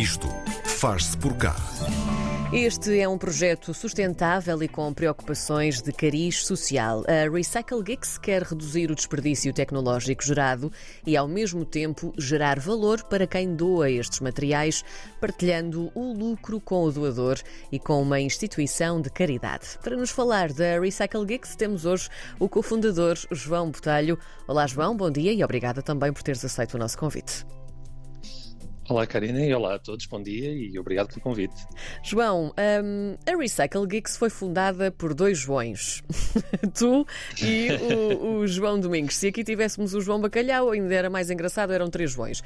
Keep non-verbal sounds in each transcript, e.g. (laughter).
Isto faz-se por cá. Este é um projeto sustentável e com preocupações de cariz social. A Recycle Geeks quer reduzir o desperdício tecnológico gerado e, ao mesmo tempo, gerar valor para quem doa estes materiais, partilhando o lucro com o doador e com uma instituição de caridade. Para nos falar da Recycle Geeks, temos hoje o cofundador João Botelho. Olá, João, bom dia e obrigada também por teres aceito o nosso convite. Olá, Karina, e olá a todos, bom dia e obrigado pelo convite. João, um, a Recycle Geeks foi fundada por dois Joões, (laughs) tu e o, o, João Domingos. Se aqui tivéssemos o João Bacalhau, ainda era mais engraçado, eram três Joões.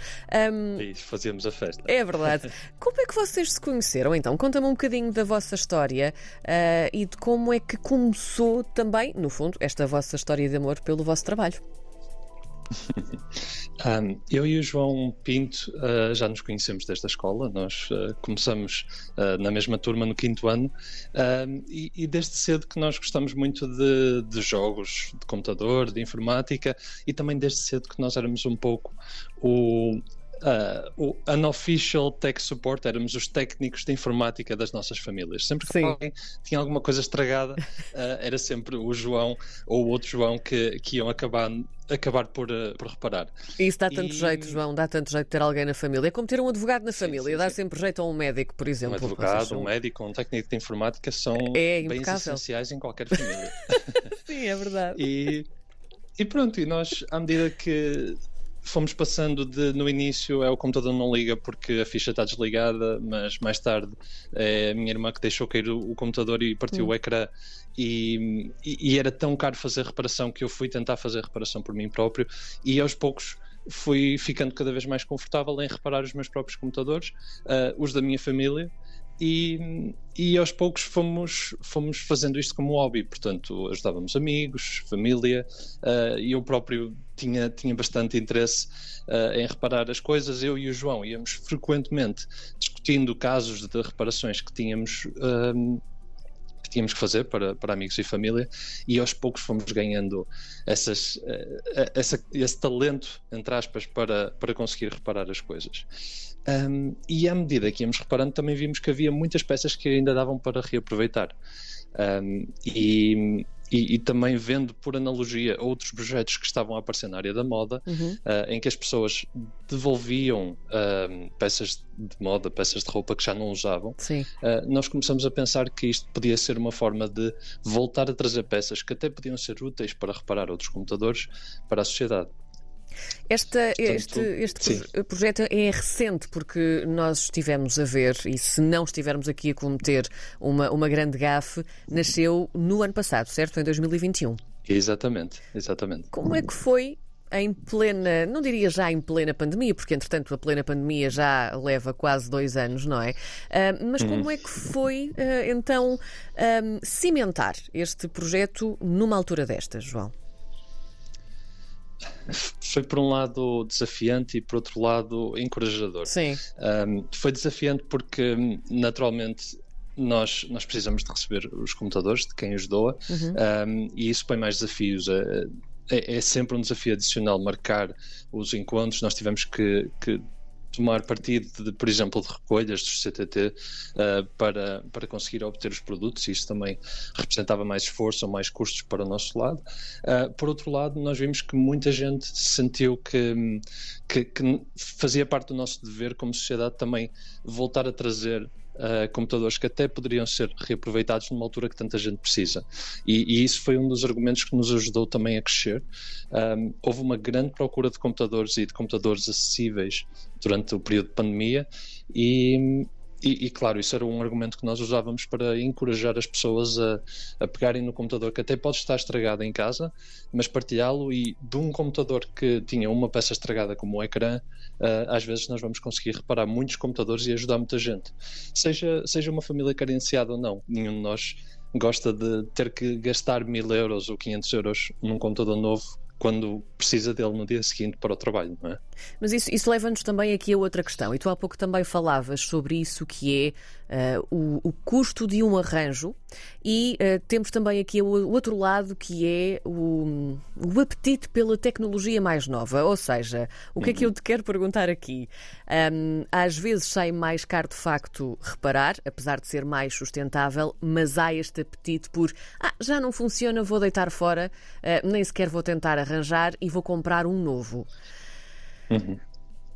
Um, e fazíamos a festa. É verdade. Como é que vocês se conheceram então? Conta-me um bocadinho da vossa história uh, e de como é que começou também, no fundo, esta vossa história de amor pelo vosso trabalho. (laughs) Um, eu e o João Pinto uh, já nos conhecemos desde a escola, nós uh, começamos uh, na mesma turma no quinto ano. E, e, desde cedo que nós gostamos muito de, de, jogos de computador, de informática. E também desde cedo que nós éramos um pouco o, uh, o unofficial tech support, éramos os técnicos de informática das nossas famílias. Sempre que Sim. alguém tinha alguma coisa estragada, uh, (laughs) era sempre o João ou o outro João que, que iam acabar acabar por, uh, por reparar. Isso dá tanto e... jeito, João, dá tanto jeito ter alguém na família. É como ter um advogado na família, sim, sim, dá sim. sempre jeito a um médico, por exemplo. Um advogado, são... um médico, um técnico de informática são é bens essenciais em qualquer (laughs) família. sim, é verdade. E, e pronto, e nós, à medida que fomos passando de no início é o computador não liga porque a ficha está desligada, mas mais tarde é a minha irmã que deixou cair o, o computador e partiu hum. o ecrã e, e, e, era tão caro fazer reparação que eu fui tentar fazer reparação por mim próprio e aos poucos fui ficando cada vez mais confortável em reparar os meus próprios computadores, uh, os da minha família e, e aos poucos fomos, fomos fazendo isto como hobby, portanto ajudávamos amigos, família uh, e eu próprio tinha, tinha bastante interesse uh, em reparar as coisas. Eu e o João íamos frequentemente discutindo casos de reparações que tínhamos. Uh, que tínhamos que fazer para, para amigos e família, e aos poucos fomos ganhando essas, essa, esse talento, entre aspas, para, para conseguir reparar as coisas. Um, e à medida que íamos reparando, também vimos que havia muitas peças que ainda davam para reaproveitar. Um, e, e, e, também vendo por analogia outros projetos que estavam a aparecer na área da moda, uhum. uh, em que as pessoas devolviam uh, peças de moda, peças de roupa que já não usavam, uh, nós começamos a pensar que isto podia ser uma forma de voltar a trazer peças que até podiam ser úteis para reparar outros computadores para a sociedade. Esta, este, este projeto é recente porque nós estivemos a ver, e se não estivermos aqui a cometer uma, uma grande gafe, nasceu no ano passado, certo? Em 2021. Exatamente, exatamente. Como é que foi em plena, não diria já em plena pandemia, porque entretanto a plena pandemia já leva quase dois anos, não é? Uh, mas como hum. é que foi uh, então um, cimentar este projeto numa altura desta, João? Foi por um lado desafiante e por outro lado encorajador. Sim. Um, foi desafiante porque naturalmente nós, nós precisamos de receber os computadores de quem os doa uhum. um, e isso põe mais desafios. É, é, é, sempre um desafio adicional marcar os encontros. Nós tivemos que, que tomar partido, de, por exemplo, de recolhas dos CTT uh, eh, para, para conseguir obter os produtos, e isso também representava mais esforço ou mais custos para o nosso lado. Uh, por outro lado, nós vimos que muita gente sentiu que, que, que fazia parte do nosso dever como sociedade também voltar a trazer uh, computadores que até poderiam ser reaproveitados numa altura que tanta gente precisa. E, e isso foi um dos argumentos que nos ajudou também a crescer. Um, houve uma grande procura de computadores e de computadores acessíveis durante o período de pandemia e, e, e, claro, isso era um argumento que nós usávamos para encorajar as pessoas a, a pegarem no computador que até pode estar estragado em casa, mas partilhá-lo e de um computador que tinha uma peça estragada como o ecrã, uh, às vezes nós vamos conseguir reparar muitos computadores e ajudar muita gente. Seja, seja uma família carenciada ou não, nenhum de nós gosta de ter que gastar mil euros ou 500 euros num computador novo quando precisa dele no dia seguinte para o trabalho, não é? Mas isso, isso leva-nos também aqui a outra questão, e tu há pouco também falavas sobre isso que é uh, o, o, custo de um arranjo, e uh, temos também aqui o, outro lado que é o, o, apetite pela tecnologia mais nova. Ou seja, o que uhum. é que eu te quero perguntar aqui? Um, às vezes sai mais caro de facto reparar, apesar de ser mais sustentável, mas há este apetite por ah, já não funciona, vou deitar fora, uh, nem sequer vou tentar arranjar e vou comprar um novo. Uhum.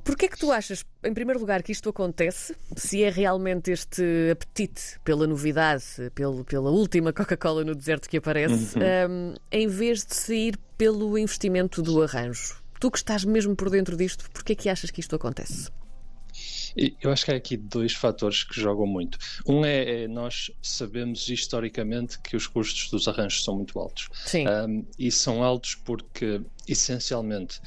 Porquê é que tu achas, em primeiro lugar, que isto acontece? Se é realmente este apetite pela novidade, pelo, pela última Coca-Cola no deserto que aparece, uhum. um, em vez de sair pelo investimento do arranjo? Tu que estás mesmo por dentro disto, porquê é que achas que isto acontece? Eu acho que há aqui dois fatores que jogam muito. Um é, é, nós sabemos historicamente que os custos dos arranjos são muito altos. Sim. Um, e são altos porque, essencialmente,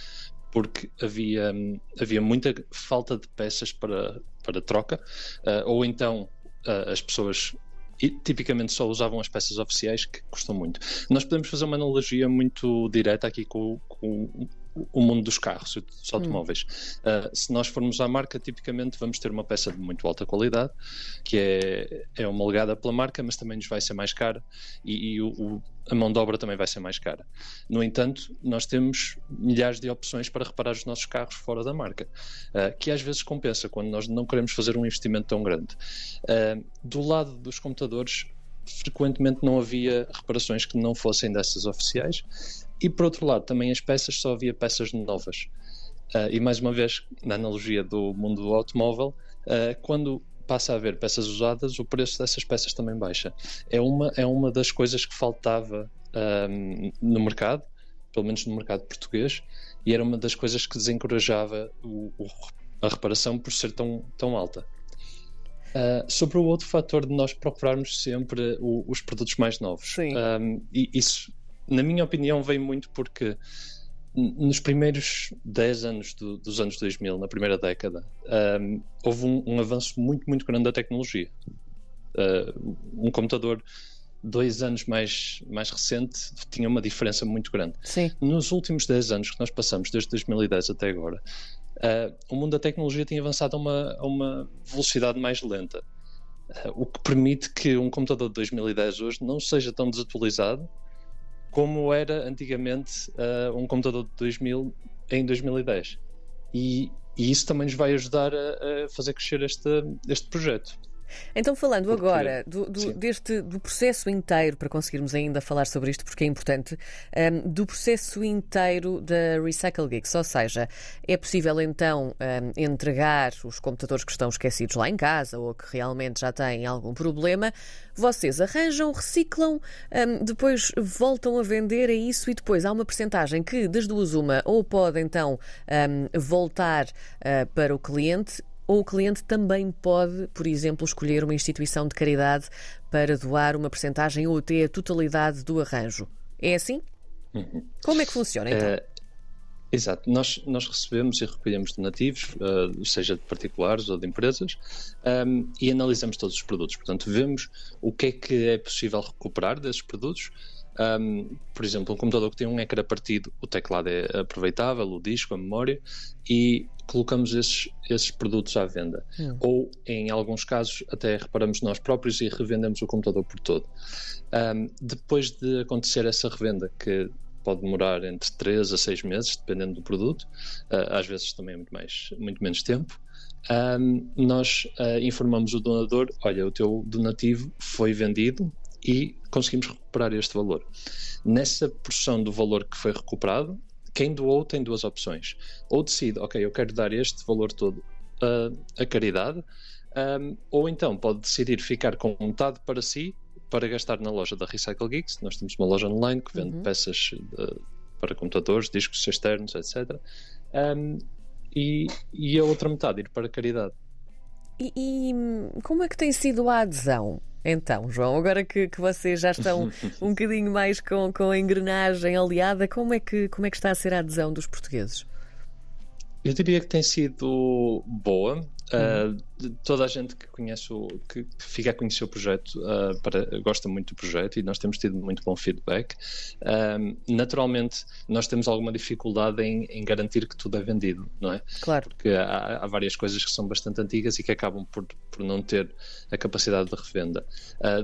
porque havia, havia muita falta de peças para, para troca, uh, ou então uh, as pessoas tipicamente só usavam as peças oficiais que custam muito. Nós podemos fazer uma analogia muito direta aqui com, com o mundo dos carros, dos automóveis. Hum. Uh, se nós formos à marca, tipicamente vamos ter uma peça de muito alta qualidade, que é, é homologada pela marca, mas também nos vai ser mais cara e, e o, o, a mão de obra também vai ser mais cara. No entanto, nós temos milhares de opções para reparar os nossos carros fora da marca, uh, que às vezes compensa quando nós não queremos fazer um investimento tão grande. Uh, do lado dos computadores, frequentemente não havia reparações que não fossem dessas oficiais e por outro lado, também as peças só havia peças novas. Uh, e mais uma vez, na analogia do mundo do automóvel, uh, quando passa a haver peças usadas, o preço dessas peças também baixa. É uma, é uma das coisas que faltava um, no mercado, pelo menos no mercado português, e era uma das coisas que desencorajava o, o, a reparação por ser tão, tão alta. Uh, sobre o outro fator de nós procurarmos sempre o, os produtos mais novos. Um, e isso na minha opinião, vem muito porque nos primeiros 10 anos do, dos anos 2000, na primeira década, um, houve um, um, avanço muito, muito grande da tecnologia. Uh, um computador dois anos mais, mais recente tinha uma diferença muito grande. Sim. Nos últimos 10 anos que nós passamos, desde 2010 até agora, uh, o mundo da tecnologia tem avançado a uma, a uma velocidade mais lenta. Uh, o que permite que um computador de 2010 hoje não seja tão desatualizado como era antigamente uh, um computador de 2000 em 2010. E, e, isso também nos vai ajudar a, a fazer crescer este, este projeto. Então, falando porque, agora do, do deste, do processo inteiro, para conseguirmos ainda falar sobre isto, porque é importante, um, do processo inteiro da Recycle Geeks, ou seja, é possível então um, entregar os computadores que estão esquecidos lá em casa ou que realmente já têm algum problema, vocês arranjam, reciclam, um, depois voltam a vender a isso e depois há uma percentagem que das duas uma ou pode então voltar uh, para o cliente ou o cliente também pode, por exemplo, escolher uma instituição de caridade para doar uma percentagem ou até a totalidade do arranjo. É assim? Uhum. Como é que funciona então? É... Exato, nós, nós recebemos e recolhemos donativos, uh, seja de particulares ou de empresas, um, ehm, e analisamos todos os produtos. Portanto, vemos o que é que é possível recuperar desses produtos. Um, por exemplo, um computador que tem um ecrã partido, o teclado é aproveitável, o disco, a memória, e colocamos esses, esses produtos à venda. Hum. Ou, em alguns casos, até reparamos nós próprios e revendemos o computador por todo. Um, depois de acontecer essa revenda, que pode demorar entre 3 a 6 meses, dependendo do produto, uh, às vezes também é muito, mais, muito menos tempo. Um, nós uh, informamos o donador: olha, o teu donativo foi vendido e conseguimos recuperar este valor. Nessa porção do valor que foi recuperado, quem doou tem duas opções. Ou decide, ok, eu quero dar este valor todo a caridade, um, ou então pode decidir ficar com metade para si para gastar na loja da Recycle Geeks. Nós temos uma loja online que vende uhum. peças de, para computadores, discos externos, etc. Um, e, e a outra metade ir para a caridade. E, e, como é que tem sido a adesão? Então, João, agora que, que vocês já estão (laughs) um bocadinho mais com, com a engrenagem aliada, como é, que, como é que está a ser a adesão dos portugueses? Eu diria que tem sido boa. Uh, toda a gente que conhece o, que, que fica a conhecer o projeto uh, para, gosta muito do projeto e nós temos tido muito bom feedback. Uh, naturalmente, nós temos alguma dificuldade em, em, garantir que tudo é vendido, não é? Claro. Porque há, há, várias coisas que são bastante antigas e que acabam por, por não ter a capacidade de revenda.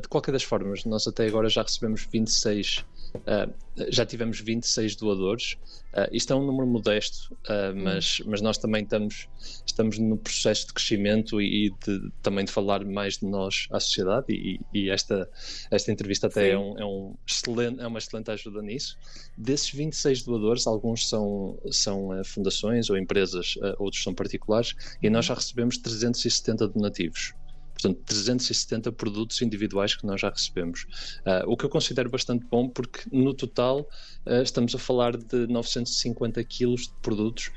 de qualquer das formas, nós até agora já recebemos 26 Uh, já tivemos 26 doadores. Uh, isto é um número modesto, uh, mas, mas nós também estamos, estamos no processo de crescimento e, de, também de falar mais de nós à sociedade. E, e esta, esta entrevista até é, um, é, um excelente, é uma excelente ajuda nisso. Desses 26 doadores, alguns são, são fundações ou empresas, outros são particulares, e nós já recebemos 370 donativos portanto 370 produtos individuais que nós já recebemos. Uh, o que eu considero bastante bom porque no total uh, estamos a falar de 950 quilos de produtos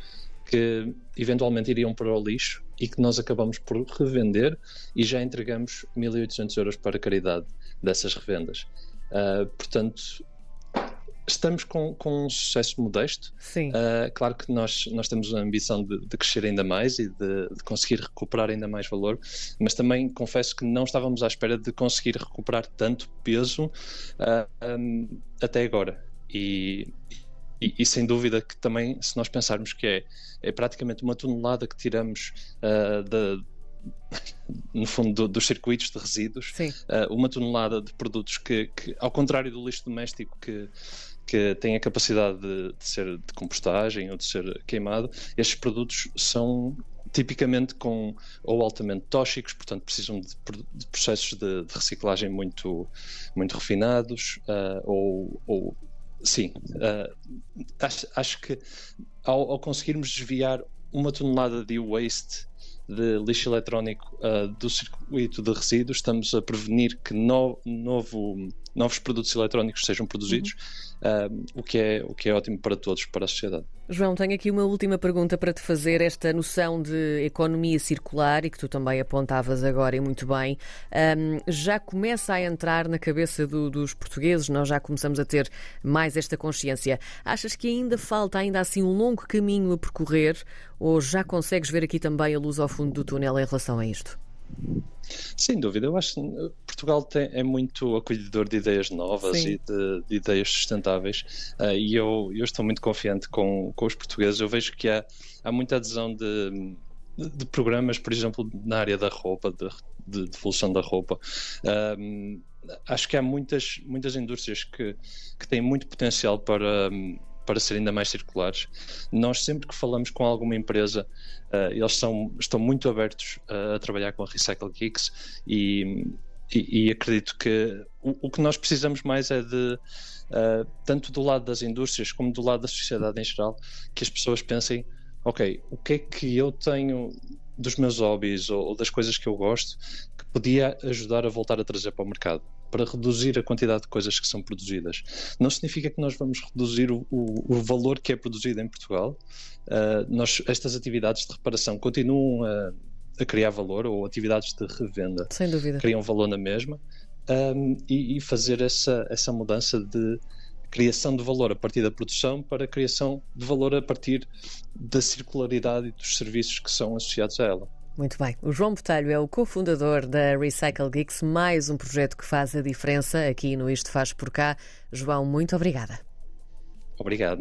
que eventualmente iriam para o lixo e que nós acabamos por revender e já entregamos 1.800 euros para a caridade dessas revendas. Uh, portanto, estamos com, com um sucesso modesto. Sim. Uh, claro que nós, nós temos a ambição de, de crescer ainda mais e de, de, conseguir recuperar ainda mais valor, mas também confesso que não estávamos à espera de conseguir recuperar tanto peso uh, ah, um, até agora. E, e, e, sem dúvida que também, se nós pensarmos que é, é praticamente uma tonelada que tiramos uh, da (laughs) no fundo, do, dos circuitos de resíduos, uh, uma tonelada de produtos que, que, ao contrário do lixo doméstico, que, que tem a capacidade de, de, ser de compostagem ou de ser queimado, estes produtos são tipicamente com ou altamente tóxicos, portanto precisam de, de processos de, de, reciclagem muito muito refinados uh, ou, ou, sim uh, acho, acho, que ao, ao conseguirmos desviar uma tonelada de waste de lixo eletrónico uh, do circuito de resíduos, estamos a prevenir que no, novo, novos produtos eletrónicos sejam produzidos, uhum. uh, o, que é, o que é ótimo para todos, para a sociedade. João, tenho aqui uma última pergunta para te fazer. Esta noção de economia circular, e que tu também apontavas agora e muito bem, um, já começa a entrar na cabeça do, dos portugueses, nós já começamos a ter mais esta consciência. Achas que ainda falta, ainda assim, um longo caminho a percorrer, ou já consegues ver aqui também a luz ao fundo do túnel em relação a isto? Sem dúvida, eu acho que Portugal tem, é muito acolhedor de ideias novas Sim. e de, de, ideias sustentáveis uh, e eu, eu estou muito confiante com, com os portugueses. Eu vejo que há, há muita adesão de, de, programas, por exemplo, na área da roupa, de, de devolução da roupa. Um, acho que há muitas, muitas indústrias que, que têm muito potencial para. Um, para serem ainda mais circulares. Nós sempre que falamos com alguma empresa, uh, eles são, estão muito abertos uh, a trabalhar com a Recycle Geeks e, e, e acredito que o, o, que nós precisamos mais é de uh, tanto do lado das indústrias como do lado da sociedade em geral, que as pessoas pensem, ok, o que é que eu tenho dos meus hobbies ou, ou das coisas que eu gosto que podia ajudar a voltar a trazer para o mercado? para reduzir a quantidade de coisas que são produzidas. Não significa que nós vamos reduzir o, o, o valor que é produzido em Portugal. Uh, nós, estas atividades de reparação continuam a, a, criar valor, ou atividades de revenda Sem dúvida. criam valor na mesma, um, e, e, fazer essa, essa mudança de criação de valor a partir da produção para a criação de valor a partir da circularidade e dos serviços que são associados a ela. Muito bem. O João Botelho é o cofundador da Recycle Geeks, mais um projeto que faz a diferença aqui no Isto Faz Por Cá. João, muito obrigada. Obrigado.